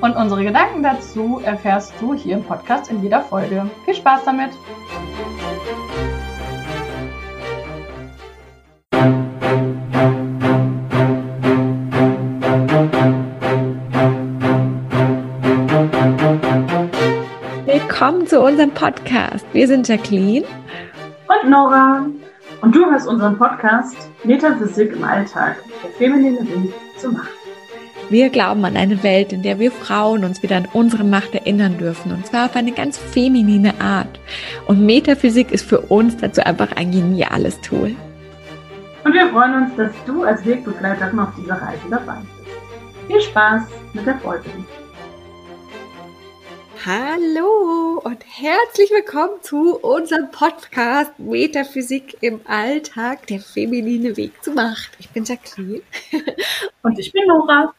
Und unsere Gedanken dazu erfährst du hier im Podcast in jeder Folge. Viel Spaß damit! Willkommen zu unserem Podcast. Wir sind Jacqueline und Nora. Und du hörst unseren Podcast Metaphysik im Alltag, der feminine Weg zur Macht. Wir glauben an eine Welt, in der wir Frauen uns wieder an unsere Macht erinnern dürfen. Und zwar auf eine ganz feminine Art. Und Metaphysik ist für uns dazu einfach ein geniales Tool. Und wir freuen uns, dass du als Wegbegleiterin auf dieser Reise dabei bist. Viel Spaß mit der Folge. Hallo und herzlich willkommen zu unserem Podcast Metaphysik im Alltag, der feminine Weg zu Macht. Ich bin Jacqueline. Und ich bin Nora.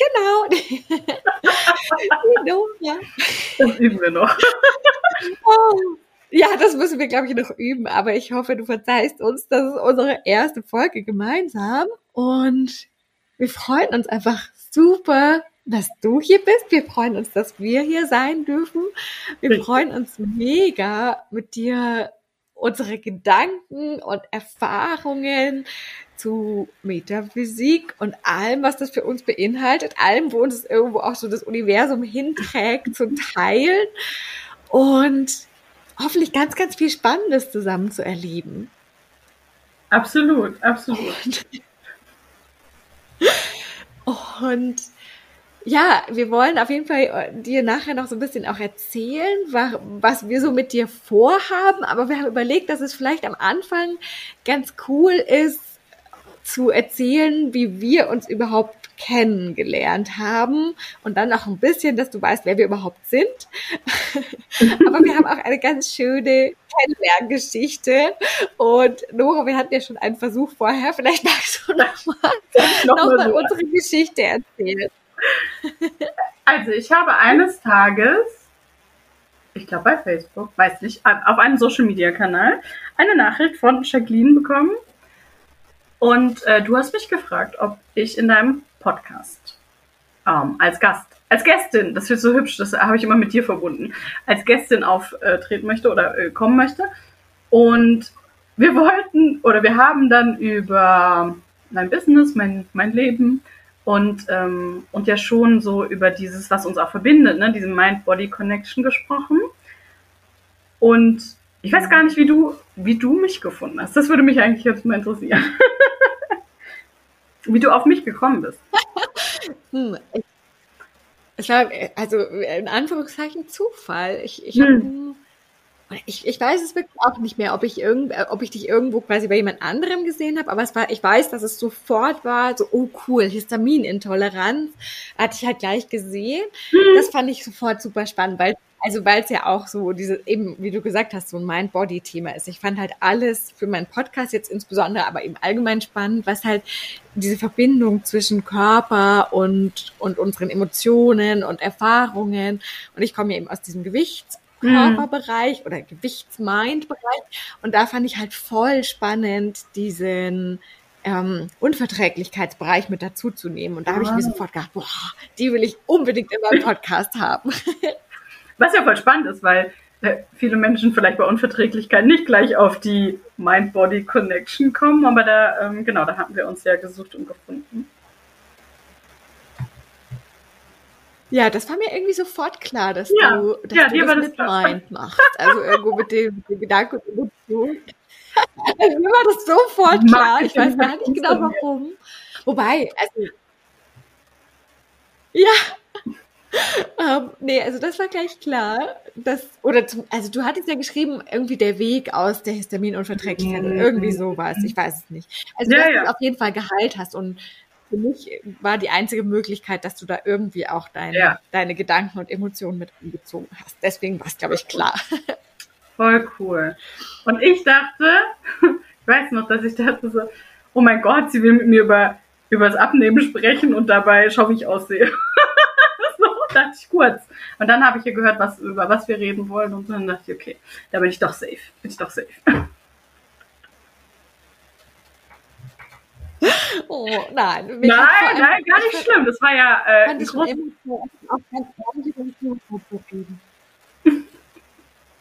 Genau. Nora. Das üben wir noch. Oh. Ja, das müssen wir, glaube ich, noch üben, aber ich hoffe, du verzeihst uns. Das ist unsere erste Folge gemeinsam und wir freuen uns einfach super, dass du hier bist. Wir freuen uns, dass wir hier sein dürfen. Wir freuen uns mega, mit dir unsere Gedanken und Erfahrungen zu Metaphysik und allem, was das für uns beinhaltet, allem, wo uns irgendwo auch so das Universum hinträgt, zu teilen und hoffentlich ganz, ganz viel Spannendes zusammen zu erleben. Absolut, absolut. Und, und ja, wir wollen auf jeden Fall dir nachher noch so ein bisschen auch erzählen, was wir so mit dir vorhaben. Aber wir haben überlegt, dass es vielleicht am Anfang ganz cool ist, zu erzählen, wie wir uns überhaupt kennengelernt haben und dann auch ein bisschen, dass du weißt, wer wir überhaupt sind. Aber wir haben auch eine ganz schöne Kennenlerngeschichte. Und Nora, wir hatten ja schon einen Versuch vorher. Vielleicht magst du noch mal, noch noch mal unsere Geschichte erzählen. Also ich habe eines Tages, ich glaube bei Facebook, weiß nicht, auf einem Social-Media-Kanal eine Nachricht von Jacqueline bekommen. Und äh, du hast mich gefragt, ob ich in deinem Podcast ähm, als Gast, als Gästin, das wird so hübsch, das habe ich immer mit dir verbunden, als Gästin auftreten möchte oder äh, kommen möchte. Und wir wollten oder wir haben dann über mein Business, mein, mein Leben, und, ähm, und ja schon so über dieses, was uns auch verbindet, ne, diese Mind-Body-Connection gesprochen. Und ich weiß gar nicht, wie du, wie du mich gefunden hast. Das würde mich eigentlich jetzt mal interessieren. wie du auf mich gekommen bist. hm, es war also in Anführungszeichen Zufall. Ich, ich hm. Ich, ich weiß es wirklich auch nicht mehr, ob ich, irgend, äh, ob ich dich irgendwo quasi bei jemand anderem gesehen habe, aber es war, ich weiß, dass es sofort war, so, oh cool, Histaminintoleranz, hatte ich halt gleich gesehen. Mhm. Das fand ich sofort super spannend, weil also weil es ja auch so diese eben, wie du gesagt hast, so ein Mind-Body-Thema ist. Ich fand halt alles für meinen Podcast jetzt insbesondere, aber eben allgemein spannend, was halt diese Verbindung zwischen Körper und, und unseren Emotionen und Erfahrungen. Und ich komme ja eben aus diesem Gewichts- Körperbereich oder Gewichtsmind-Bereich. Und da fand ich halt voll spannend, diesen ähm, Unverträglichkeitsbereich mit dazu zu nehmen. Und da habe ich mir ah. sofort gedacht, boah, die will ich unbedingt in meinem Podcast haben. Was ja voll spannend ist, weil äh, viele Menschen vielleicht bei Unverträglichkeit nicht gleich auf die Mind-Body-Connection kommen, aber da, ähm, genau, da haben wir uns ja gesucht und gefunden. Ja, das war mir irgendwie sofort klar, dass ja, du, dass ja, du das mit das Mind machst. Also irgendwo mit dem, dem Gedanken und Emotion. Also mir war das sofort klar. Ich weiß gar nicht genau warum. Wobei, also. Ja. ähm, nee, also das war gleich klar. Dass, oder zum, also du hattest ja geschrieben, irgendwie der Weg aus der Histaminunverträglichkeit. Mhm. Irgendwie sowas. Ich weiß es nicht. Also, ja, dass ja. du auf jeden Fall Gehalt hast und für mich war die einzige Möglichkeit, dass du da irgendwie auch deine, ja. deine Gedanken und Emotionen mit einbezogen hast. Deswegen war es, glaube ich, klar. Voll cool. Und ich dachte, ich weiß noch, dass ich dachte so, oh mein Gott, sie will mit mir über, über das Abnehmen sprechen und dabei schau, wie ich aussehe. dachte ich kurz. Und dann habe ich ihr gehört, was, über was wir reden wollen und dann dachte ich, okay, da bin ich doch safe. Bin ich doch safe. Oh, nein. Nein, nein, gar nicht schlimm. Das war ja äh, ein groß...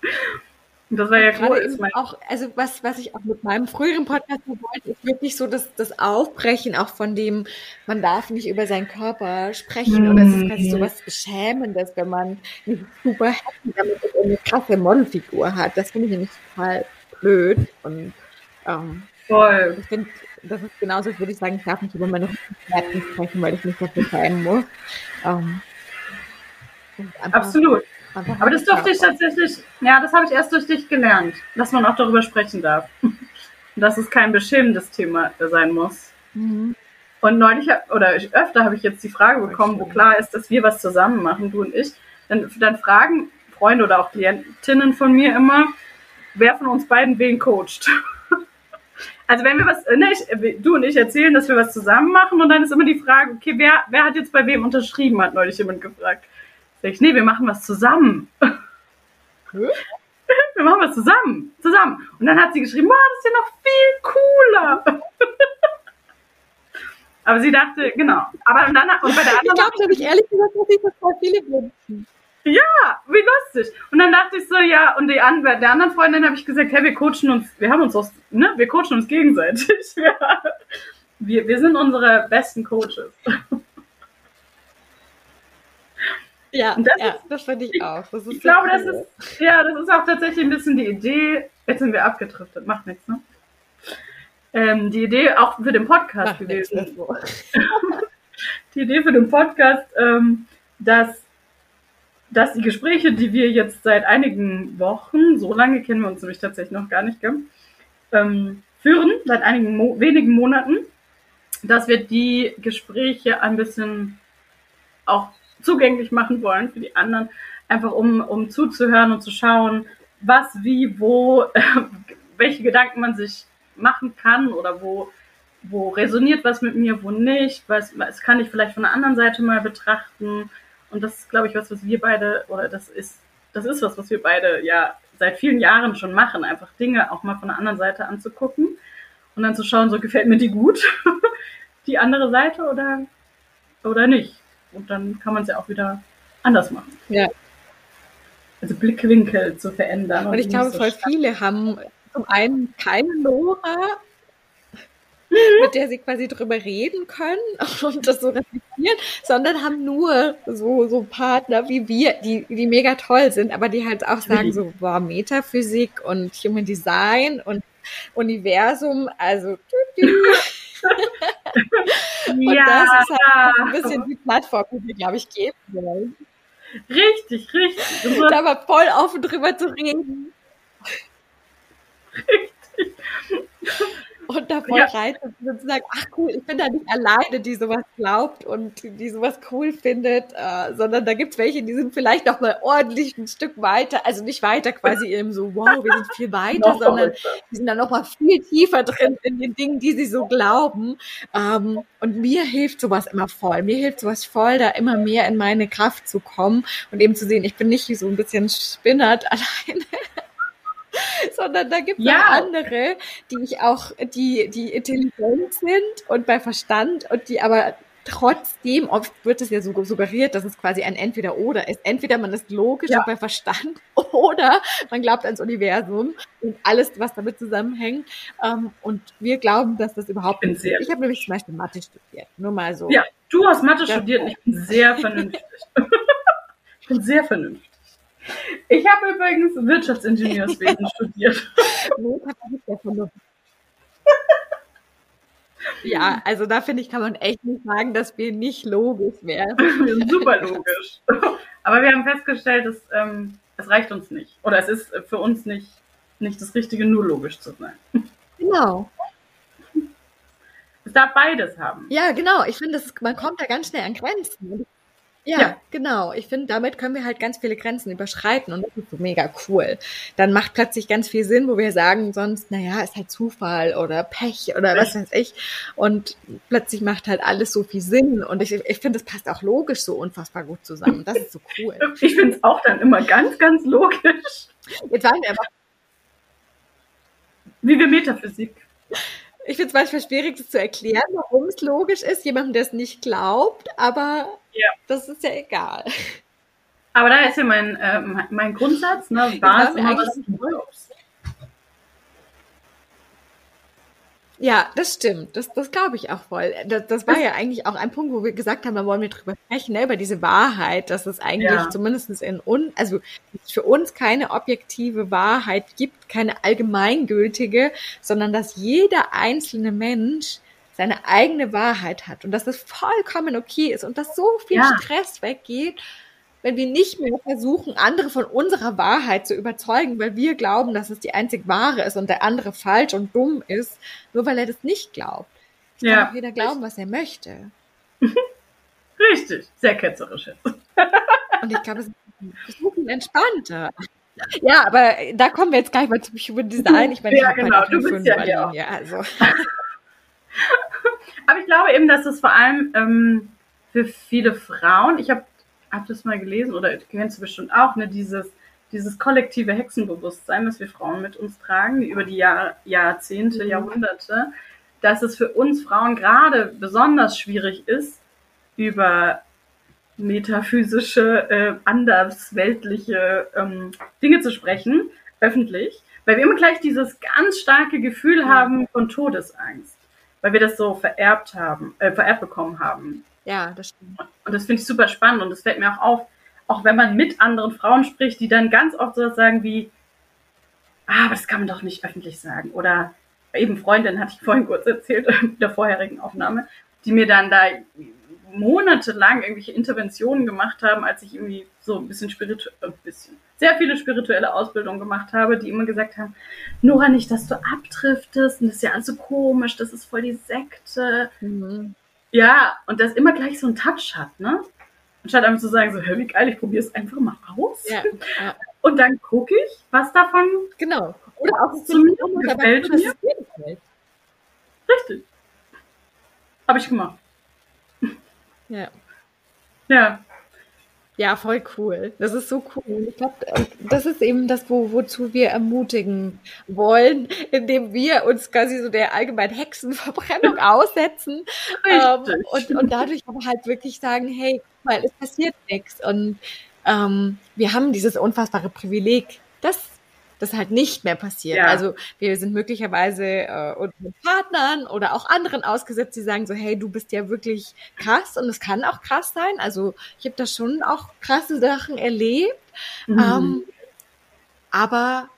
Das war ja gerade cool. auch, also was, was ich auch mit meinem früheren Podcast wollte, ist wirklich so das, das Aufbrechen auch von dem, man darf nicht über seinen Körper sprechen mm. oder es ist quasi so was Beschämendes, wenn man nicht super happy damit eine krasse Modelfigur hat. Das finde ich nämlich total blöd und ähm, Voll. Ich finde, das ist genauso, würde ich sagen, ich darf nicht über meine Rückenschmerzen sprechen, weil ich mich dafür schämen muss. Ähm, Absolut. Aber das durfte ich tatsächlich, ja, das habe ich erst durch dich gelernt, dass man auch darüber sprechen darf. Dass es kein beschämendes Thema sein muss. Mhm. Und neulich, oder öfter habe ich jetzt die Frage bekommen, wo klar ist, dass wir was zusammen machen, du und ich. Dann, dann fragen Freunde oder auch Klientinnen von mir immer, wer von uns beiden wen coacht. Also wenn wir was, ne, ich, du und ich erzählen, dass wir was zusammen machen und dann ist immer die Frage, okay, wer, wer hat jetzt bei wem unterschrieben, hat neulich jemand gefragt. Sag ich, nee, wir machen was zusammen. Hm? Wir machen was zusammen. Zusammen. Und dann hat sie geschrieben, oh, das ist ja noch viel cooler. Aber sie dachte, genau. Aber und dann und bei der anderen. Ich glaube, habe ich ehrlich gesagt, dass ich das voll viele wünschen. Ja, wie lustig. Und dann dachte ich so, ja, und die der anderen Freundin habe ich gesagt, hey, wir coachen uns, wir haben uns aus, ne, wir coachen uns gegenseitig. Ja. Wir, wir sind unsere besten Coaches. Ja, das, ja, ist, das finde ich auch. ich, ich glaube, cool. das ist, ja, das ist auch tatsächlich ein bisschen die Idee. Jetzt sind wir abgedriftet, macht nichts, ne? Ähm, die Idee auch für den Podcast Ach, gewesen. die Idee für den Podcast, ähm, dass, dass die Gespräche, die wir jetzt seit einigen Wochen, so lange kennen wir uns nämlich tatsächlich noch gar nicht, ähm, führen, seit einigen Mo wenigen Monaten, dass wir die Gespräche ein bisschen auch zugänglich machen wollen für die anderen, einfach um, um zuzuhören und zu schauen, was, wie, wo, äh, welche Gedanken man sich machen kann oder wo, wo resoniert was mit mir, wo nicht, was, was kann ich vielleicht von der anderen Seite mal betrachten. Und das ist, glaube ich, was, was wir beide, oder das ist, das ist was, was wir beide ja seit vielen Jahren schon machen, einfach Dinge auch mal von der anderen Seite anzugucken und dann zu schauen, so gefällt mir die gut, die andere Seite oder, oder nicht. Und dann kann man es ja auch wieder anders machen. Ja. Also Blickwinkel zu verändern. Und, und ich glaube, so voll viele haben zum einen keine Nora, mhm. mit der sie quasi drüber reden können und das so reflektieren, sondern haben nur so, so Partner wie wir, die, die mega toll sind, aber die halt auch sagen so, boah, Metaphysik und Human Design und Universum, also Und ja. das ist halt ein bisschen die Plattform, die wir, glaube ich, geben wollen. Richtig, richtig. Da mal voll offen drüber zu reden. Richtig und da voll ja. rein und sagen, ach cool, ich bin da nicht alleine, die sowas glaubt und die sowas cool findet, äh, sondern da gibt's welche, die sind vielleicht noch mal ordentlich ein Stück weiter, also nicht weiter quasi eben so, wow, wir sind viel weiter, sondern die sind da noch mal viel tiefer drin in den Dingen, die sie so glauben. Ähm, und mir hilft sowas immer voll. Mir hilft sowas voll, da immer mehr in meine Kraft zu kommen und eben zu sehen, ich bin nicht so ein bisschen spinnert alleine. sondern da gibt es ja. andere, die ich auch, die, die intelligent sind und bei Verstand und die aber trotzdem, oft wird es ja so suggeriert, dass es quasi ein Entweder-Oder ist. Entweder man ist logisch ja. und bei Verstand oder man glaubt ans Universum und alles, was damit zusammenhängt. Ähm, und wir glauben, dass das überhaupt nicht ist. Ich habe nämlich zum Beispiel Mathe studiert. Nur mal so. Ja, du hast Mathe studiert und ich bin sehr vernünftig. ich bin sehr vernünftig. Ich habe übrigens Wirtschaftsingenieurswesen studiert. Ja, also da finde ich, kann man echt nicht sagen, dass wir nicht logisch wären. Super logisch. Aber wir haben festgestellt, dass ähm, es reicht uns nicht. Oder es ist für uns nicht, nicht das Richtige, nur logisch zu sein. Genau. Es darf beides haben. Ja, genau. Ich finde, man kommt da ganz schnell an Grenzen. Ja, ja, genau. Ich finde, damit können wir halt ganz viele Grenzen überschreiten und das ist so mega cool. Dann macht plötzlich ganz viel Sinn, wo wir sagen sonst, naja, ist halt Zufall oder Pech oder was weiß ich. Und plötzlich macht halt alles so viel Sinn. Und ich, ich finde, das passt auch logisch so unfassbar gut zusammen. Das ist so cool. Ich finde es auch dann immer ganz, ganz logisch. Jetzt sagen wir aber. Wie wir Metaphysik. Ich finde es manchmal schwierig, das zu erklären, warum es logisch ist, jemandem, der es nicht glaubt, aber ja. das ist ja egal. Aber da ist ja mein, äh, mein Grundsatz, ne? War es immer, was du glaubst. Ja, das stimmt. Das, das glaube ich auch voll. Das, das war ja eigentlich auch ein Punkt, wo wir gesagt haben, da wollen wir drüber sprechen, ne, über diese Wahrheit, dass es eigentlich ja. zumindest in uns, also für uns keine objektive Wahrheit gibt, keine allgemeingültige, sondern dass jeder einzelne Mensch seine eigene Wahrheit hat und dass das vollkommen okay ist und dass so viel ja. Stress weggeht wenn wir nicht mehr versuchen, andere von unserer Wahrheit zu überzeugen, weil wir glauben, dass es die einzig wahre ist und der andere falsch und dumm ist, nur weil er das nicht glaubt. Es ja. kann auch jeder glauben, was er möchte. Richtig, sehr ketzerisch jetzt. und ich glaube, es ist viel entspannter. Ja, aber da kommen wir jetzt gleich mal zum Human Design. Ich meine, ja, genau, du bist ja hier ja, also. aber ich glaube eben, dass es vor allem ähm, für viele Frauen, ich habe habe das mal gelesen oder kennst du bestimmt auch, ne, dieses, dieses kollektive Hexenbewusstsein, das wir Frauen mit uns tragen, über die Jahr, Jahrzehnte, mhm. Jahrhunderte, dass es für uns Frauen gerade besonders schwierig ist, über metaphysische, äh, andersweltliche ähm, Dinge zu sprechen, öffentlich, weil wir immer gleich dieses ganz starke Gefühl mhm. haben von Todesangst, weil wir das so vererbt haben, äh, vererbt bekommen haben. Ja, das stimmt. Und das finde ich super spannend und das fällt mir auch auf, auch wenn man mit anderen Frauen spricht, die dann ganz oft so sagen wie, ah, aber das kann man doch nicht öffentlich sagen. Oder eben Freundin, hatte ich vorhin kurz erzählt, in der vorherigen Aufnahme, die mir dann da monatelang irgendwelche Interventionen gemacht haben, als ich irgendwie so ein bisschen spirituell, ein bisschen, sehr viele spirituelle Ausbildungen gemacht habe, die immer gesagt haben, Nora, nicht, dass du abdriftest und das ist ja alles so komisch, das ist voll die Sekte. Mhm. Ja, und das immer gleich so einen Touch hat, ne? Anstatt einfach zu sagen, so, hör, wie geil, ich probiere es einfach mal aus. Ja, ja. Und dann gucke ich, was davon. Genau. Oder auch zu mir gefällt mir. Richtig. Habe ich gemacht. Ja. Ja. Ja, voll cool. Das ist so cool. Ich glaube, das ist eben das, wo, wozu wir ermutigen wollen, indem wir uns quasi so der allgemeinen Hexenverbrennung aussetzen ähm, und, und dadurch aber halt wirklich sagen, hey, weil es passiert nichts und ähm, wir haben dieses unfassbare Privileg, dass das halt nicht mehr passiert. Ja. Also wir sind möglicherweise äh, unseren Partnern oder auch anderen ausgesetzt, die sagen so, hey, du bist ja wirklich krass und es kann auch krass sein. Also ich habe da schon auch krasse Sachen erlebt. Mhm. Ähm, aber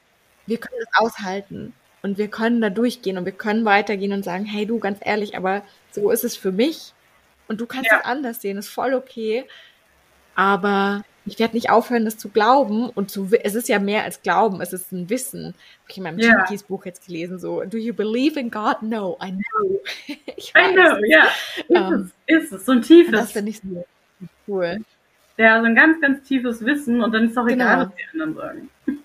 wir können es aushalten und wir können da durchgehen und wir können weitergehen und sagen, hey du, ganz ehrlich, aber so ist es für mich und du kannst ja. es anders sehen, ist voll okay. Aber ich werde nicht aufhören, das zu glauben und zu, es ist ja mehr als Glauben, es ist ein Wissen. Habe ich in meinem yeah. Buch jetzt gelesen, so, do you believe in God? No, I know. ich I know, ja. Yeah. Um, ist, es, ist es, so ein tiefes. Das finde ich so cool. Ja, so ein ganz, ganz tiefes Wissen und dann ist auch genau. egal, was die anderen sagen.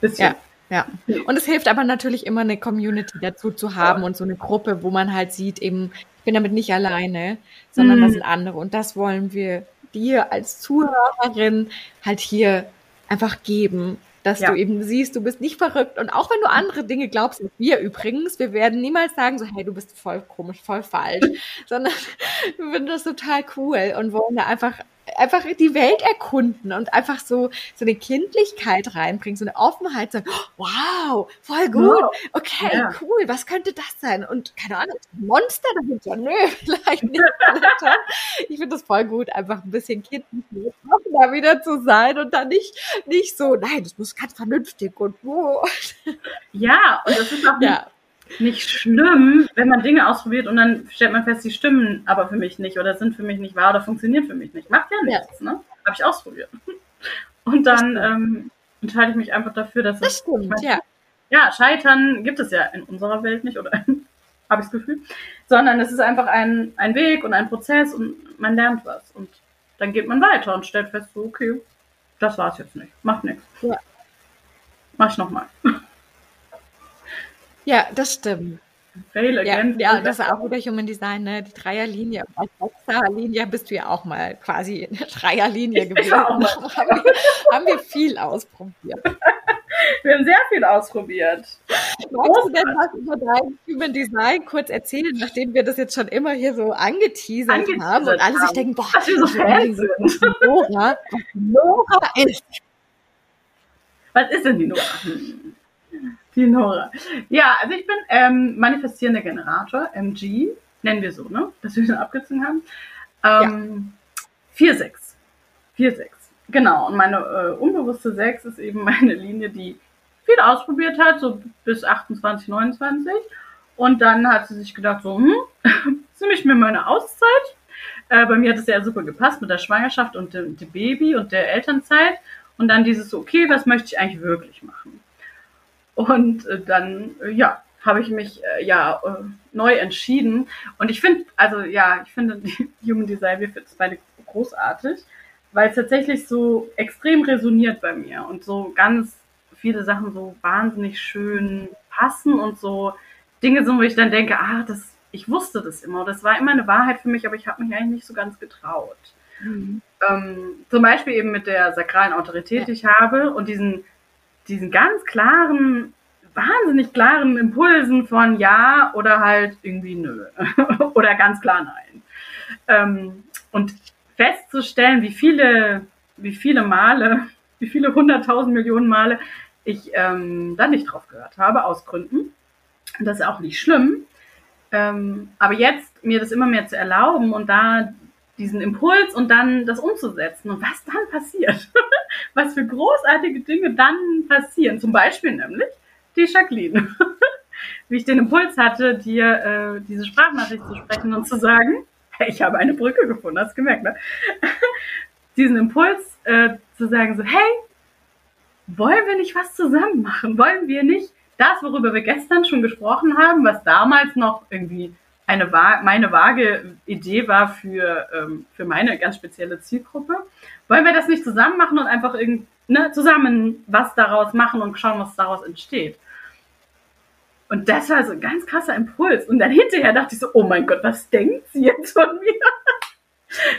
Bisschen. Ja. Ja, und es hilft aber natürlich immer eine Community dazu zu haben und so eine Gruppe, wo man halt sieht, eben, ich bin damit nicht alleine, sondern mhm. das sind andere. Und das wollen wir dir als Zuhörerin halt hier einfach geben, dass ja. du eben siehst, du bist nicht verrückt. Und auch wenn du andere Dinge glaubst, als wir übrigens, wir werden niemals sagen, so, hey, du bist voll komisch, voll falsch, sondern wir finden das total cool und wollen da einfach einfach die Welt erkunden und einfach so, so eine Kindlichkeit reinbringen, so eine Offenheit, so, wow, voll gut, okay, ja. cool, was könnte das sein? Und keine Ahnung, Monster dahinter, nö, vielleicht nicht. ich finde das voll gut, einfach ein bisschen kindlich da wieder zu sein und dann nicht, nicht so, nein, das muss ganz vernünftig und wo. Ja, und das ist auch ja nicht schlimm, wenn man Dinge ausprobiert und dann stellt man fest, die stimmen aber für mich nicht oder sind für mich nicht wahr oder funktionieren für mich nicht. Macht ja nichts, ja. ne? Habe ich ausprobiert. Und dann ähm, entscheide ich mich einfach dafür, dass das es. Stimmt, meine, ja. Ja, Scheitern gibt es ja in unserer Welt nicht oder habe ich das Gefühl. Sondern es ist einfach ein, ein Weg und ein Prozess und man lernt was. Und dann geht man weiter und stellt fest, so, okay, das war's jetzt nicht. Macht nichts. Ja. Mach ich nochmal. Ja, das stimmt. Fail again. Ja, ja, das ist auch wieder Human Design, ne? Die Dreierlinie. Als Sechserlinie bist du ja auch mal quasi in der Dreierlinie gewesen. Haben wir, haben wir viel ausprobiert. Wir haben sehr viel ausprobiert. Magst du denn was über dein Human Design kurz erzählen, nachdem wir das jetzt schon immer hier so angeteasert, angeteasert haben und alle sich denken, boah, was wir so Fans sind. Nora, Nora ist. Was ist denn die Nora? Die Nora. Ja, also ich bin ähm, manifestierender Generator, MG, nennen wir so, ne? Dass wir schon abgezogen haben. Ähm, ja. 4-6. 4-6. Genau. Und meine äh, unbewusste 6 ist eben meine Linie, die viel ausprobiert hat, so bis 28, 29. Und dann hat sie sich gedacht, so, hm, nehme ich mir meine Auszeit. Äh, bei mir hat es ja super gepasst mit der Schwangerschaft und dem, dem Baby und der Elternzeit. Und dann dieses so, okay, was möchte ich eigentlich wirklich machen? Und äh, dann, äh, ja, habe ich mich äh, ja äh, neu entschieden. Und ich finde, also ja, ich finde die Human Design, wir finden es beide großartig, weil es tatsächlich so extrem resoniert bei mir und so ganz viele Sachen so wahnsinnig schön passen und so Dinge sind, wo ich dann denke, ah, das, ich wusste das immer. Das war immer eine Wahrheit für mich, aber ich habe mich eigentlich nicht so ganz getraut. Mhm. Ähm, zum Beispiel eben mit der sakralen Autorität, die ich habe und diesen diesen ganz klaren, wahnsinnig klaren Impulsen von ja oder halt irgendwie nö oder ganz klar nein. Ähm, und festzustellen, wie viele, wie viele Male, wie viele hunderttausend Millionen Male ich ähm, da nicht drauf gehört habe, aus Gründen. Das ist auch nicht schlimm. Ähm, aber jetzt mir das immer mehr zu erlauben und da diesen Impuls und dann das umzusetzen und was dann passiert. was für großartige Dinge dann passieren. Zum Beispiel nämlich die Jacqueline. Wie ich den Impuls hatte, dir äh, diese Sprachnachricht zu sprechen und zu sagen, hey, ich habe eine Brücke gefunden, hast gemerkt, ne? diesen Impuls äh, zu sagen, so, hey, wollen wir nicht was zusammen machen? Wollen wir nicht das, worüber wir gestern schon gesprochen haben, was damals noch irgendwie eine meine vage Idee war für, ähm, für meine ganz spezielle Zielgruppe. Wollen wir das nicht zusammen machen und einfach irgend, ne, zusammen was daraus machen und schauen, was daraus entsteht? Und das war so ein ganz krasser Impuls. Und dann hinterher dachte ich so, oh mein Gott, was denkt sie jetzt von mir?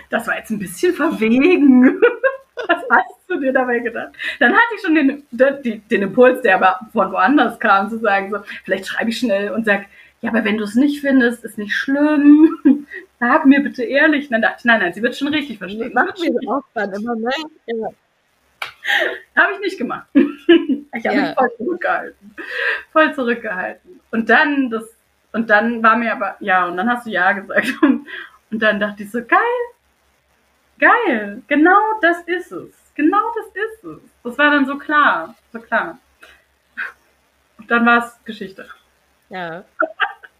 Das war jetzt ein bisschen verwegen. Was hast du dir dabei gedacht? Dann hatte ich schon den, den, den Impuls, der aber von woanders kam, zu sagen, so, vielleicht schreibe ich schnell und sage, ja, aber wenn du es nicht findest, ist nicht schlimm. Sag mir bitte ehrlich. Und dann dachte ich, nein, nein, sie wird schon richtig verstehen. Mach mir auch dann immer, ne? Ja. Habe ich nicht gemacht. ich habe ja. mich voll zurückgehalten. Voll zurückgehalten. Und dann das, und dann war mir aber, ja, und dann hast du ja gesagt. Und, und dann dachte ich so, geil, geil, genau das ist es. Genau das ist es. Das war dann so klar, so klar. Und dann war es Geschichte. Ja.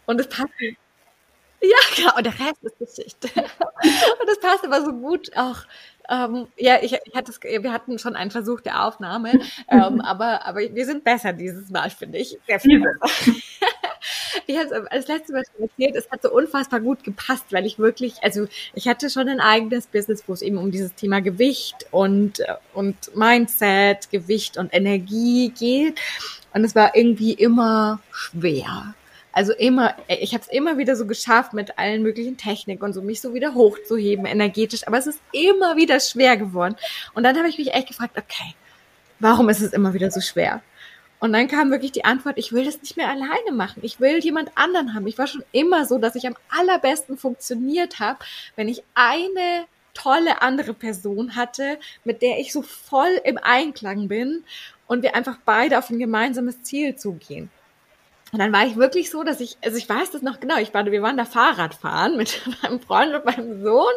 Und es passt. Ja, klar, und der Rest ist Geschichte. und es passt aber so gut auch. Ähm, ja, ich, ich hatte es, wir hatten schon einen Versuch der Aufnahme, ähm, aber, aber wir sind besser dieses Mal, finde ich. Sehr viel besser. ich habe es als letztes Mal schon erzählt, es hat so unfassbar gut gepasst, weil ich wirklich, also ich hatte schon ein eigenes Business, wo es eben um dieses Thema Gewicht und, und Mindset, Gewicht und Energie geht. Und es war irgendwie immer schwer. Also immer, ich habe es immer wieder so geschafft mit allen möglichen Techniken und so, mich so wieder hochzuheben energetisch, aber es ist immer wieder schwer geworden. Und dann habe ich mich echt gefragt, okay, warum ist es immer wieder so schwer? Und dann kam wirklich die Antwort, ich will das nicht mehr alleine machen. Ich will jemand anderen haben. Ich war schon immer so, dass ich am allerbesten funktioniert habe, wenn ich eine tolle andere Person hatte, mit der ich so voll im Einklang bin und wir einfach beide auf ein gemeinsames Ziel zugehen. Und dann war ich wirklich so, dass ich, also ich weiß das noch genau, ich war, wir waren da Fahrradfahren mit meinem Freund und meinem Sohn.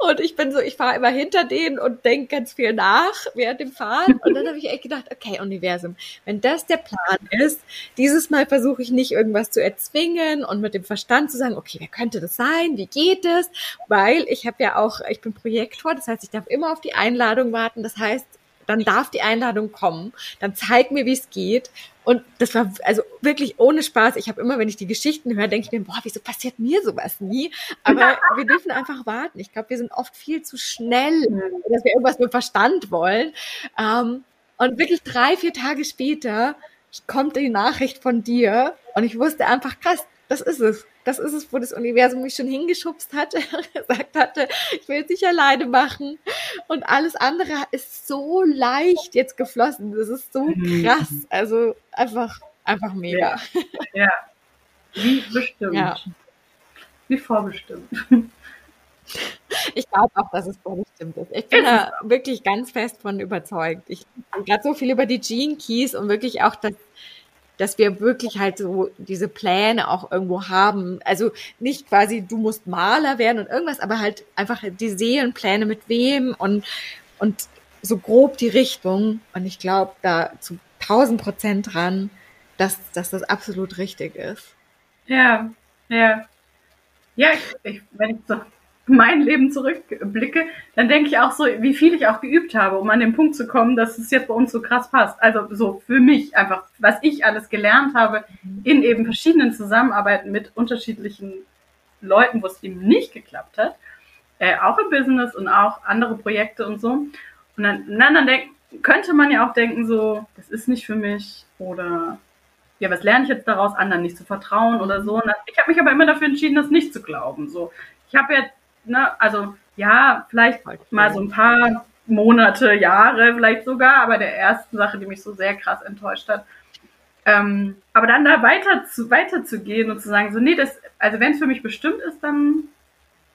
Und ich bin so, ich fahre immer hinter denen und denke ganz viel nach während dem Fahren. Und dann habe ich echt gedacht, okay, Universum, wenn das der Plan ist, dieses Mal versuche ich nicht irgendwas zu erzwingen und mit dem Verstand zu sagen, okay, wer könnte das sein, wie geht es, weil ich habe ja auch, ich bin Projektor, das heißt, ich darf immer auf die Einladung warten, das heißt, dann darf die Einladung kommen, dann zeig mir, wie es geht. Und das war also wirklich ohne Spaß. Ich habe immer, wenn ich die Geschichten höre, denke ich mir, boah, wieso passiert mir sowas nie? Aber wir dürfen einfach warten. Ich glaube, wir sind oft viel zu schnell, dass wir irgendwas mit Verstand wollen. Ähm, und wirklich drei, vier Tage später kommt die Nachricht von dir und ich wusste einfach, krass, das ist es. Das ist es, wo das Universum mich schon hingeschubst hatte, gesagt hatte, ich will es nicht alleine machen. Und alles andere ist so leicht jetzt geflossen. Das ist so mhm. krass. Also einfach, einfach mega. Ja. ja. Wie bestimmt. Ja. Wie vorbestimmt. Ich glaube auch, dass es vorbestimmt ist. Ich bin da wirklich ganz fest von überzeugt. Ich gerade so viel über die Gene Keys und wirklich auch das dass wir wirklich halt so diese Pläne auch irgendwo haben. Also nicht quasi, du musst Maler werden und irgendwas, aber halt einfach die Seelenpläne mit wem und, und so grob die Richtung. Und ich glaube da zu tausend Prozent dran, dass, dass das absolut richtig ist. Ja, ja. Ja, ich, ich, wenn ich so mein Leben zurückblicke, dann denke ich auch so, wie viel ich auch geübt habe, um an den Punkt zu kommen, dass es jetzt bei uns so krass passt. Also so für mich einfach, was ich alles gelernt habe in eben verschiedenen Zusammenarbeiten mit unterschiedlichen Leuten, wo es eben nicht geklappt hat, äh, auch im Business und auch andere Projekte und so. Und dann, dann, dann denk, könnte man ja auch denken, so, das ist nicht für mich oder ja, was lerne ich jetzt daraus, anderen nicht zu vertrauen oder so. Ich habe mich aber immer dafür entschieden, das nicht zu glauben. So, ich habe jetzt ne, also ja, vielleicht mal so ein paar Monate, Jahre vielleicht sogar, aber der ersten Sache, die mich so sehr krass enttäuscht hat. Ähm, aber dann da weiter zu, weiter zu gehen und zu sagen, so, nee, das, also wenn es für mich bestimmt ist, dann,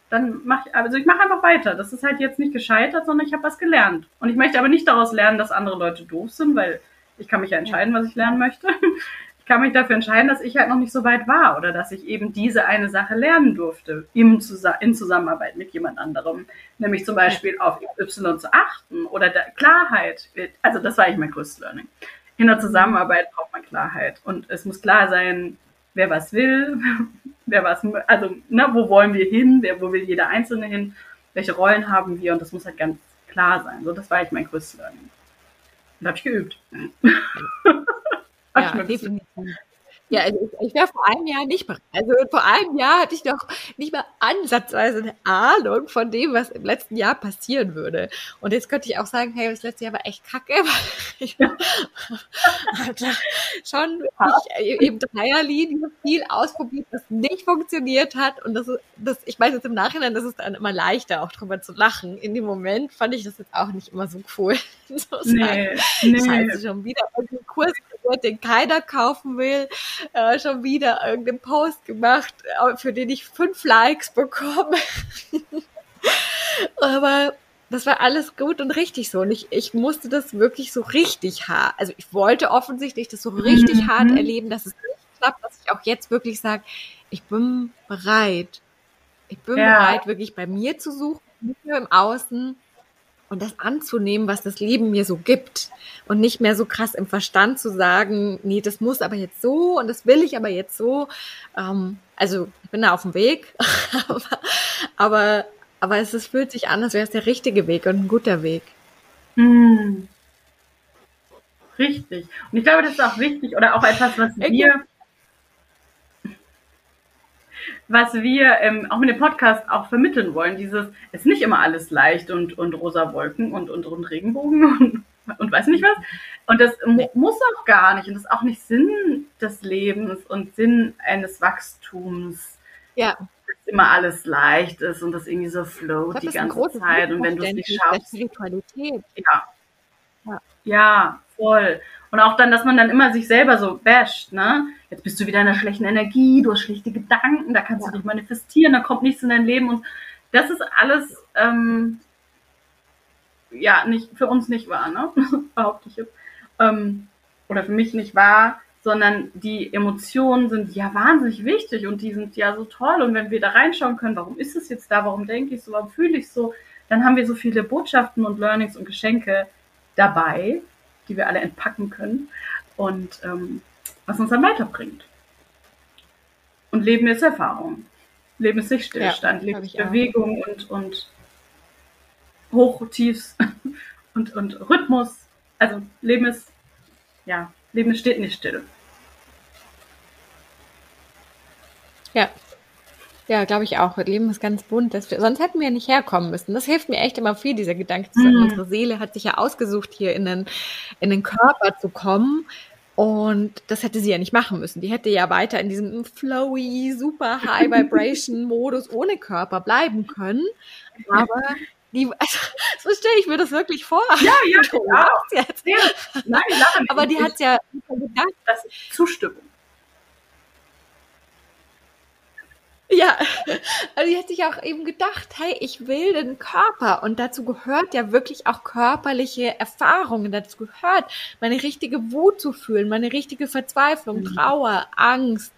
dann mach ich, also ich mache einfach weiter. Das ist halt jetzt nicht gescheitert, sondern ich habe was gelernt. Und ich möchte aber nicht daraus lernen, dass andere Leute doof sind, weil ich kann mich ja entscheiden, was ich lernen möchte kann mich dafür entscheiden, dass ich halt noch nicht so weit war oder dass ich eben diese eine Sache lernen durfte im in Zusammenarbeit mit jemand anderem. Nämlich zum Beispiel auf Y zu achten oder Klarheit. Also das war eigentlich mein größtes Learning. In der Zusammenarbeit braucht man Klarheit und es muss klar sein, wer was will, wer was, also ne, wo wollen wir hin, wer, wo will jeder Einzelne hin, welche Rollen haben wir und das muss halt ganz klar sein. So, das war eigentlich mein größtes Learning. Und habe ich geübt. Ja, definitiv. Ja, also ich, ich wäre vor einem Jahr nicht bereit. Also vor einem Jahr hatte ich noch nicht mal ansatzweise eine Ahnung von dem, was im letzten Jahr passieren würde. Und jetzt könnte ich auch sagen, hey, das letzte Jahr war echt kacke, weil ich hatte schon ich, eben Dreierlinie viel ausprobiert, was nicht funktioniert hat. Und das das, ich weiß jetzt im Nachhinein, das ist dann immer leichter, auch drüber zu lachen. In dem Moment fand ich das jetzt auch nicht immer so cool. so nee, nee. Scheiße, schon wieder irgendeinen Kurs den keiner kaufen will äh, schon wieder irgendeinen Post gemacht, äh, für den ich fünf Likes bekomme. Aber das war alles gut und richtig so. Und ich, ich musste das wirklich so richtig hart, also ich wollte offensichtlich das so richtig mhm. hart erleben, dass es nicht klappt, dass ich auch jetzt wirklich sage, ich bin bereit. Ich bin ja. bereit, wirklich bei mir zu suchen, nicht nur im Außen, und das anzunehmen, was das Leben mir so gibt und nicht mehr so krass im Verstand zu sagen, nee, das muss aber jetzt so und das will ich aber jetzt so. Ähm, also ich bin da auf dem Weg, aber, aber, aber es ist, fühlt sich an, als wäre es der richtige Weg und ein guter Weg. Hm. Richtig. Und ich glaube, das ist auch wichtig oder auch etwas, was wir was wir ähm, auch mit dem Podcast auch vermitteln wollen. Dieses, es ist nicht immer alles leicht und, und rosa Wolken und, und, und Regenbogen und, und weiß nicht was. Und das muss auch gar nicht. Und das ist auch nicht Sinn des Lebens und Sinn eines Wachstums. Ja. Dass immer alles leicht ist und das irgendwie so float die ganze Zeit. Und wenn du es nicht schaffst. Ja. ja. Ja, voll. Und auch dann, dass man dann immer sich selber so basht, ne? Jetzt bist du wieder in einer schlechten Energie, du hast schlechte Gedanken, da kannst ja. du nicht manifestieren, da kommt nichts in dein Leben und das ist alles, ähm, ja, nicht, für uns nicht wahr, ne? Behaupte ich jetzt. Ähm, oder für mich nicht wahr, sondern die Emotionen sind ja wahnsinnig wichtig und die sind ja so toll. Und wenn wir da reinschauen können, warum ist es jetzt da, warum denke ich so, warum fühle ich so, dann haben wir so viele Botschaften und Learnings und Geschenke dabei, die wir alle entpacken können und ähm, was uns dann weiterbringt. Und Leben ist Erfahrung. Leben ist nicht Stillstand, ja, Leben ist Bewegung und, und Hoch, Tiefs und, und Rhythmus. Also Leben ist, ja, Leben steht nicht still. Ja. Ja, glaube ich auch. Leben ist ganz bunt. Das, sonst hätten wir ja nicht herkommen müssen. Das hilft mir echt immer viel, dieser Gedanke. Mhm. Unsere Seele hat sich ja ausgesucht, hier in den, in den Körper zu kommen. Und das hätte sie ja nicht machen müssen. Die hätte ja weiter in diesem flowy, super High Vibration Modus ohne Körper bleiben können. Aber die, also, so stelle ich mir das wirklich vor. Ja, ja. Jetzt. ja. Nein, Aber die hat ja gedacht, das ist Zustimmung. Ja, also die hat sich auch eben gedacht, hey, ich will den Körper. Und dazu gehört ja wirklich auch körperliche Erfahrungen, dazu gehört meine richtige Wut zu fühlen, meine richtige Verzweiflung, mhm. Trauer, Angst,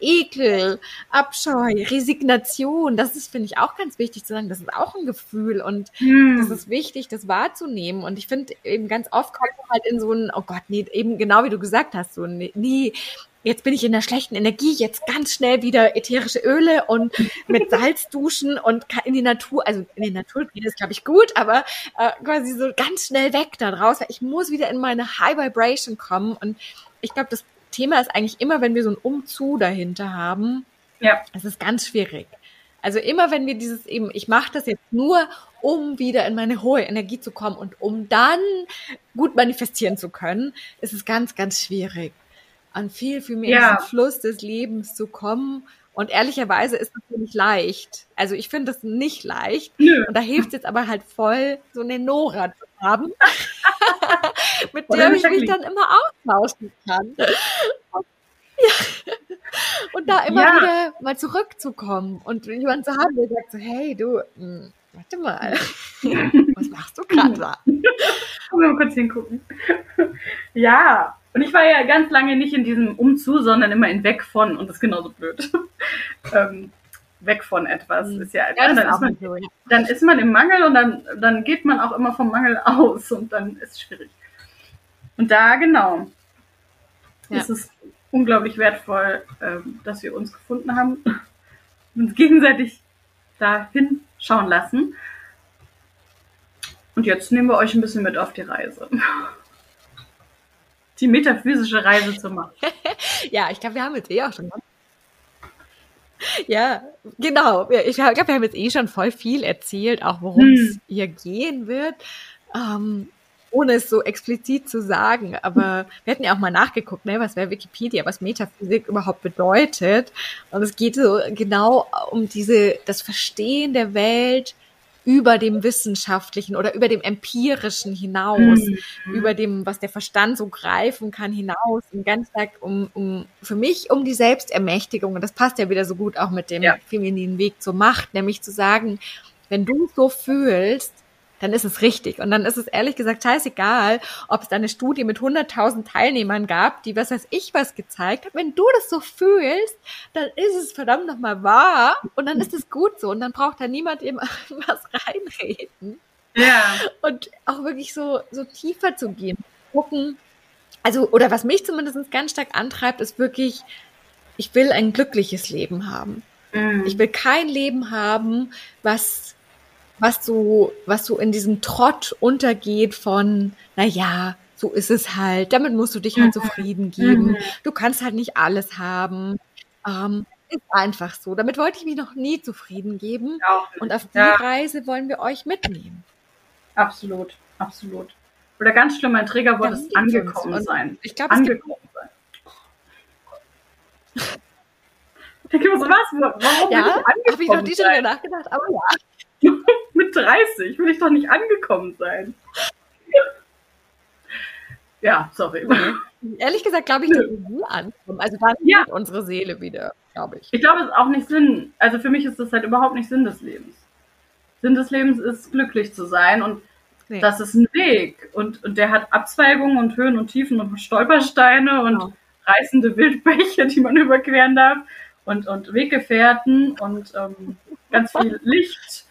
Ekel, Abscheu, Resignation, das ist, finde ich, auch ganz wichtig zu sagen, das ist auch ein Gefühl. Und mhm. das ist wichtig, das wahrzunehmen. Und ich finde eben ganz oft kommt man halt in so ein, oh Gott, nee, eben genau wie du gesagt hast, so, nee, jetzt bin ich in der schlechten Energie, jetzt ganz schnell wieder ätherische Öle und mit Salz duschen und in die Natur, also in die Natur geht es, glaube ich, gut, aber äh, quasi so ganz schnell weg da draus, weil ich muss wieder in meine High Vibration kommen und ich glaube, das Thema ist eigentlich immer, wenn wir so ein Umzu dahinter haben, ja. es ist ganz schwierig. Also immer, wenn wir dieses eben, ich mache das jetzt nur, um wieder in meine hohe Energie zu kommen und um dann gut manifestieren zu können, ist es ganz, ganz schwierig an viel, viel mehr ja. Fluss des Lebens zu kommen. Und ehrlicherweise ist das nicht leicht. Also ich finde das nicht leicht. Nö. Und da hilft es jetzt aber halt voll, so eine Nora zu haben, mit der ich mich dann immer austauschen kann. Ja. Und da immer ja. wieder mal zurückzukommen und jemand zu haben, der sagt so, hey du, mh, hm, warte mal, was machst du gerade da? Mal kurz hingucken. Ja, und ich war ja ganz lange nicht in diesem Umzu, sondern immer in weg von, und das ist genauso blöd. ähm, weg von etwas mhm. ist ja, ja dann, ist man, dann ist man im Mangel und dann, dann geht man auch immer vom Mangel aus und dann ist es schwierig. Und da genau ja. ist es unglaublich wertvoll, ähm, dass wir uns gefunden haben und uns gegenseitig da hinschauen lassen. Und jetzt nehmen wir euch ein bisschen mit auf die Reise die metaphysische Reise zu machen. ja, ich glaube, wir haben jetzt eh auch schon. Ja, genau. Ich glaube, wir haben jetzt eh schon voll viel erzählt, auch worum es hm. hier gehen wird. Ähm, ohne es so explizit zu sagen. Aber wir hatten ja auch mal nachgeguckt, ne, was wäre Wikipedia, was Metaphysik überhaupt bedeutet. Und es geht so genau um diese, das Verstehen der Welt über dem Wissenschaftlichen oder über dem Empirischen hinaus, mhm. über dem, was der Verstand so greifen kann, hinaus, und ganz stark um, um, für mich um die Selbstermächtigung. Und das passt ja wieder so gut auch mit dem ja. femininen Weg zur Macht, nämlich zu sagen, wenn du so fühlst, dann ist es richtig. Und dann ist es ehrlich gesagt scheißegal, ob es da eine Studie mit 100.000 Teilnehmern gab, die was weiß ich was gezeigt hat. Wenn du das so fühlst, dann ist es verdammt nochmal wahr und dann ist es gut so und dann braucht da niemand eben was reinreden. Ja. Und auch wirklich so, so tiefer zu gehen. Gucken. Also, oder was mich zumindest ganz stark antreibt, ist wirklich, ich will ein glückliches Leben haben. Mhm. Ich will kein Leben haben, was was so, was so in diesem Trott untergeht von, na ja, so ist es halt, damit musst du dich halt mhm. zufrieden geben. Mhm. Du kannst halt nicht alles haben. Ähm, ist einfach so. Damit wollte ich mich noch nie zufrieden geben. Und auf die ja. Reise wollen wir euch mitnehmen. Absolut, absolut. Oder ganz schlimm, mein Trägerwort ist angekommen sein. Ich glaube, angekommen sein. Ich denke, was? Warum ja, habe ich noch nie schon nachgedacht, aber ja. Mit 30 will ich doch nicht angekommen sein. ja, sorry. Ehrlich gesagt glaube ich, dass wir nie ankommen. Also dann ja. unsere Seele wieder, glaube ich. Ich glaube, es ist auch nicht Sinn. Also für mich ist das halt überhaupt nicht Sinn des Lebens. Sinn des Lebens ist, glücklich zu sein und nee. das ist ein Weg. Und, und der hat Abzweigungen und Höhen und Tiefen und Stolpersteine und genau. reißende Wildbäche, die man überqueren darf und, und Weggefährten und ähm, ganz viel Licht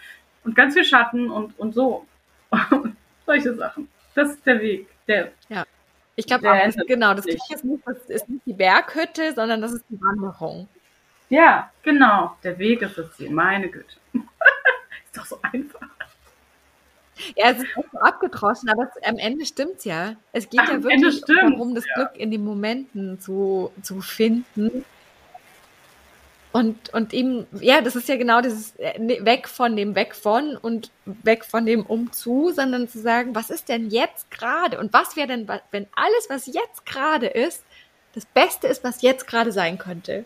und ganz viel Schatten und, und so. Solche Sachen. Das ist der Weg. Der, ja. Ich glaube genau, das ist nicht, das ist nicht die Berghütte, sondern das ist die Wanderung. Ja, genau. Der Weg ist das Ziel. Meine Güte. ist doch so einfach. Ja, es ist auch so abgedroschen, aber es, am Ende stimmt's ja. Es geht Ach, ja wirklich darum, das ja. Glück in den Momenten zu, zu finden. Und, und eben, ja, das ist ja genau dieses äh, ne, weg von dem weg von und weg von dem umzu, sondern zu sagen, was ist denn jetzt gerade und was wäre denn, wenn alles, was jetzt gerade ist, das Beste ist, was jetzt gerade sein könnte.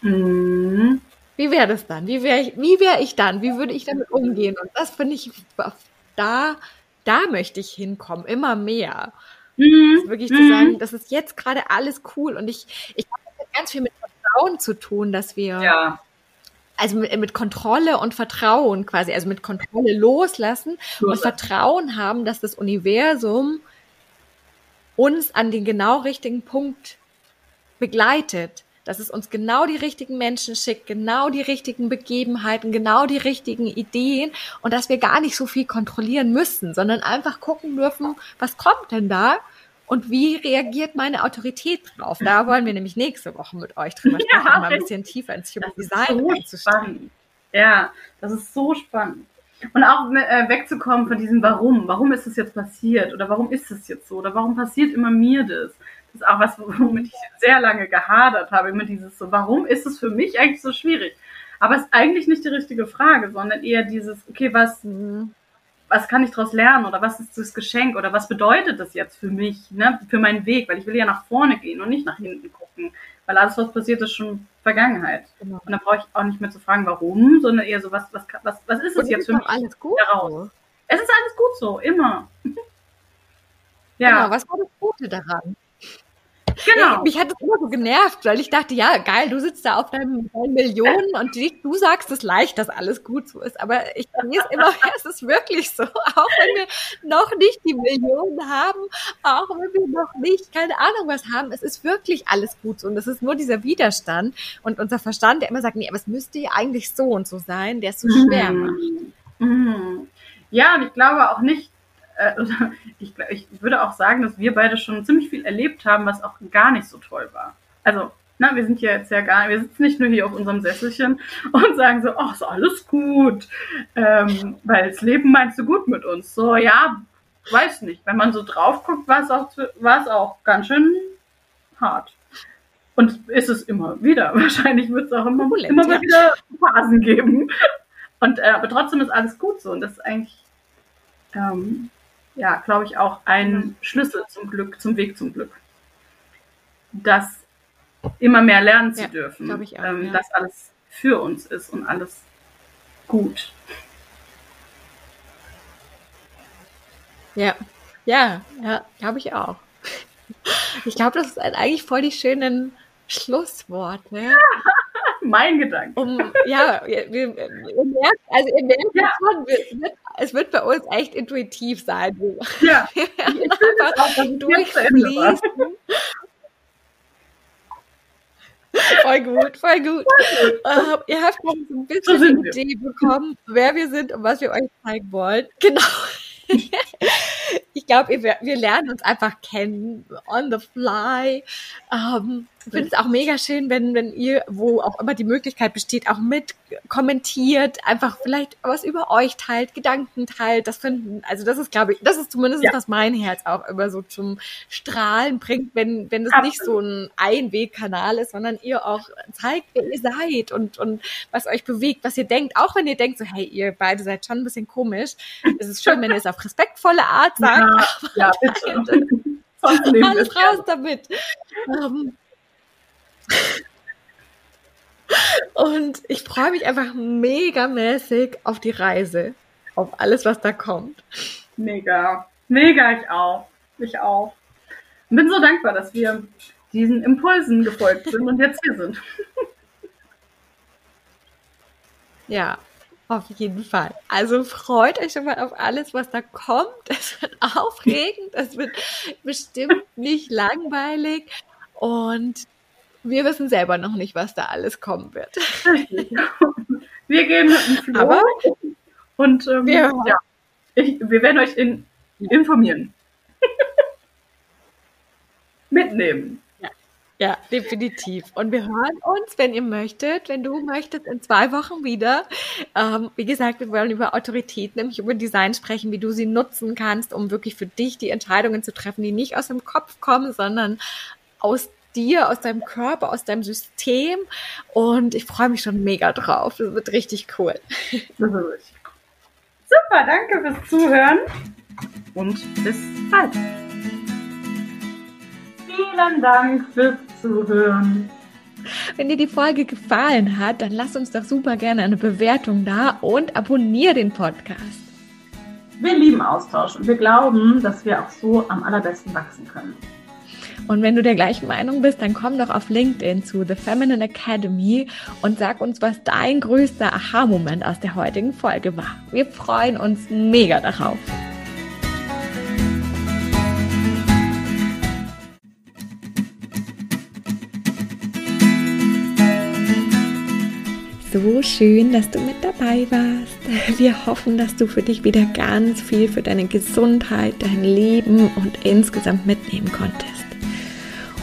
Mhm. Wie wäre das dann? Wie wäre ich, wie wäre ich dann? Wie würde ich damit umgehen? Und das finde ich, da, da möchte ich hinkommen, immer mehr. Mhm. Wirklich mhm. zu sagen, das ist jetzt gerade alles cool. Und ich, ich habe ganz viel mit Vertrauen zu tun, dass wir, ja. also mit, mit, Kontrolle und Vertrauen quasi, also mit Kontrolle loslassen Los. und Vertrauen haben, dass das Universum uns an den genau richtigen Punkt begleitet dass es uns genau die richtigen Menschen schickt, genau die richtigen Begebenheiten, genau die richtigen Ideen und dass wir gar nicht so viel kontrollieren müssen, sondern einfach gucken dürfen, was kommt denn da und wie reagiert meine Autorität drauf? Da wollen wir nämlich nächste Woche mit euch drüber sprechen, ja, mal ein bisschen tiefer ins Human Design so einzusteigen. Ja, das ist so spannend. Und auch äh, wegzukommen von diesem Warum. Warum ist es jetzt passiert? Oder warum ist es jetzt so? Oder warum passiert immer mir das? Das ist auch was, womit ich sehr lange gehadert habe. Immer dieses so, warum ist es für mich eigentlich so schwierig? Aber es ist eigentlich nicht die richtige Frage, sondern eher dieses, okay, was, was kann ich daraus lernen oder was ist das Geschenk oder was bedeutet das jetzt für mich, ne, für meinen Weg, weil ich will ja nach vorne gehen und nicht nach hinten gucken, weil alles, was passiert, ist schon Vergangenheit. Genau. Und da brauche ich auch nicht mehr zu fragen, warum, sondern eher so, was, was, was, was ist es jetzt für mich alles gut daraus? Es ist alles gut so, immer. ja. Genau, was war das Gute daran? Genau. Mich hat das immer so genervt, weil ich dachte, ja, geil, du sitzt da auf deinen Millionen und du sagst es leicht, dass alles gut so ist. Aber ich lese immer, es ist wirklich so. Auch wenn wir noch nicht die Millionen haben, auch wenn wir noch nicht, keine Ahnung was haben, es ist wirklich alles gut so. Und es ist nur dieser Widerstand und unser Verstand, der immer sagt, nee, aber es müsste ja eigentlich so und so sein, der es so schwer mhm. macht. Mhm. Ja, und ich glaube auch nicht, äh, ich, ich würde auch sagen, dass wir beide schon ziemlich viel erlebt haben, was auch gar nicht so toll war. Also, na, wir sind hier jetzt ja gar, wir sitzen nicht nur hier auf unserem Sesselchen und sagen so, ach, ist alles gut, ähm, weil das Leben meinst du gut mit uns. So, ja, weiß nicht. Wenn man so drauf guckt, war es auch, war es auch ganz schön hart. Und ist es immer wieder. Wahrscheinlich wird es auch immer, immer mal wieder Phasen geben. Und äh, aber trotzdem ist alles gut so. Und das ist eigentlich ähm, ja, glaube ich, auch ein Schlüssel zum Glück, zum Weg zum Glück. Das immer mehr lernen zu ja, dürfen, auch, ähm, ja. dass alles für uns ist und alles gut. Ja, ja, ja, glaube ich auch. Ich glaube, das ist eigentlich voll die schönen Schlussworte. Ja, mein Gedanke. Um, ja, wir, wir, merkt, also ihr merkt ja. schon, es wird, es wird, bei uns echt intuitiv sein. Ja, ich es auch, durchfließen. Voll gut, voll gut. Uh, ihr habt noch so ein bisschen so eine Idee bekommen, wer wir sind und was wir euch zeigen wollen. Genau. ich glaube, wir lernen uns einfach kennen, on the fly. Ähm, ich finde es auch mega schön, wenn, wenn ihr, wo auch immer die Möglichkeit besteht, auch mit kommentiert, einfach vielleicht was über euch teilt, Gedanken teilt. Das finden, also das ist, glaube ich, das ist zumindest, ja. was mein Herz auch immer so zum Strahlen bringt, wenn, wenn es nicht so ein Einwegkanal ist, sondern ihr auch zeigt, wer ihr seid und, und was euch bewegt, was ihr denkt. Auch wenn ihr denkt, so, hey, ihr beide seid schon ein bisschen komisch. Es ist schön, wenn ihr es auf respektvolle Art sagt. Ja, ja bitte. Alles raus damit. Um, und ich freue mich einfach megamäßig auf die Reise, auf alles, was da kommt. Mega, mega, ich auch. Ich auch. Bin so dankbar, dass wir diesen Impulsen gefolgt sind und jetzt hier sind. Ja, auf jeden Fall. Also freut euch schon mal auf alles, was da kommt. Es wird aufregend, es wird bestimmt nicht langweilig und wir wissen selber noch nicht, was da alles kommen wird. Wir gehen mit dem Flow Aber und ähm, wir, ja, ich, wir werden euch in, informieren. Mitnehmen. Ja. Ja, definitiv. Und wir hören uns, wenn ihr möchtet, wenn du möchtest, in zwei Wochen wieder. Ähm, wie gesagt, wir wollen über Autorität, nämlich über Design sprechen, wie du sie nutzen kannst, um wirklich für dich die Entscheidungen zu treffen, die nicht aus dem Kopf kommen, sondern aus dir, aus deinem Körper, aus deinem System. Und ich freue mich schon mega drauf. Das wird richtig cool. Super, danke fürs Zuhören und bis bald. Vielen Dank fürs Zuhören. Wenn dir die Folge gefallen hat, dann lass uns doch super gerne eine Bewertung da und abonniere den Podcast. Wir lieben Austausch und wir glauben, dass wir auch so am allerbesten wachsen können. Und wenn du der gleichen Meinung bist, dann komm doch auf LinkedIn zu The Feminine Academy und sag uns, was dein größter Aha-Moment aus der heutigen Folge war. Wir freuen uns mega darauf. so schön, dass du mit dabei warst. Wir hoffen, dass du für dich wieder ganz viel für deine Gesundheit, dein Leben und insgesamt mitnehmen konntest.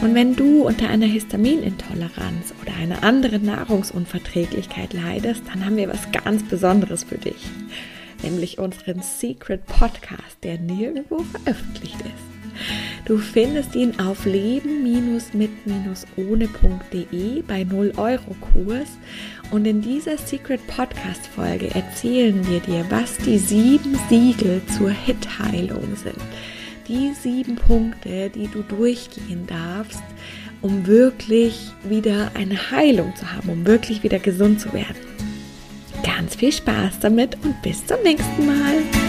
Und wenn du unter einer Histaminintoleranz oder einer anderen Nahrungsunverträglichkeit leidest, dann haben wir was ganz Besonderes für dich, nämlich unseren Secret Podcast, der nirgendwo veröffentlicht ist. Du findest ihn auf leben-mit-ohne.de bei 0 Euro Kurs und in dieser Secret Podcast Folge erzählen wir dir, was die sieben Siegel zur Hitheilung sind. Die sieben Punkte, die du durchgehen darfst, um wirklich wieder eine Heilung zu haben, um wirklich wieder gesund zu werden. Ganz viel Spaß damit und bis zum nächsten Mal.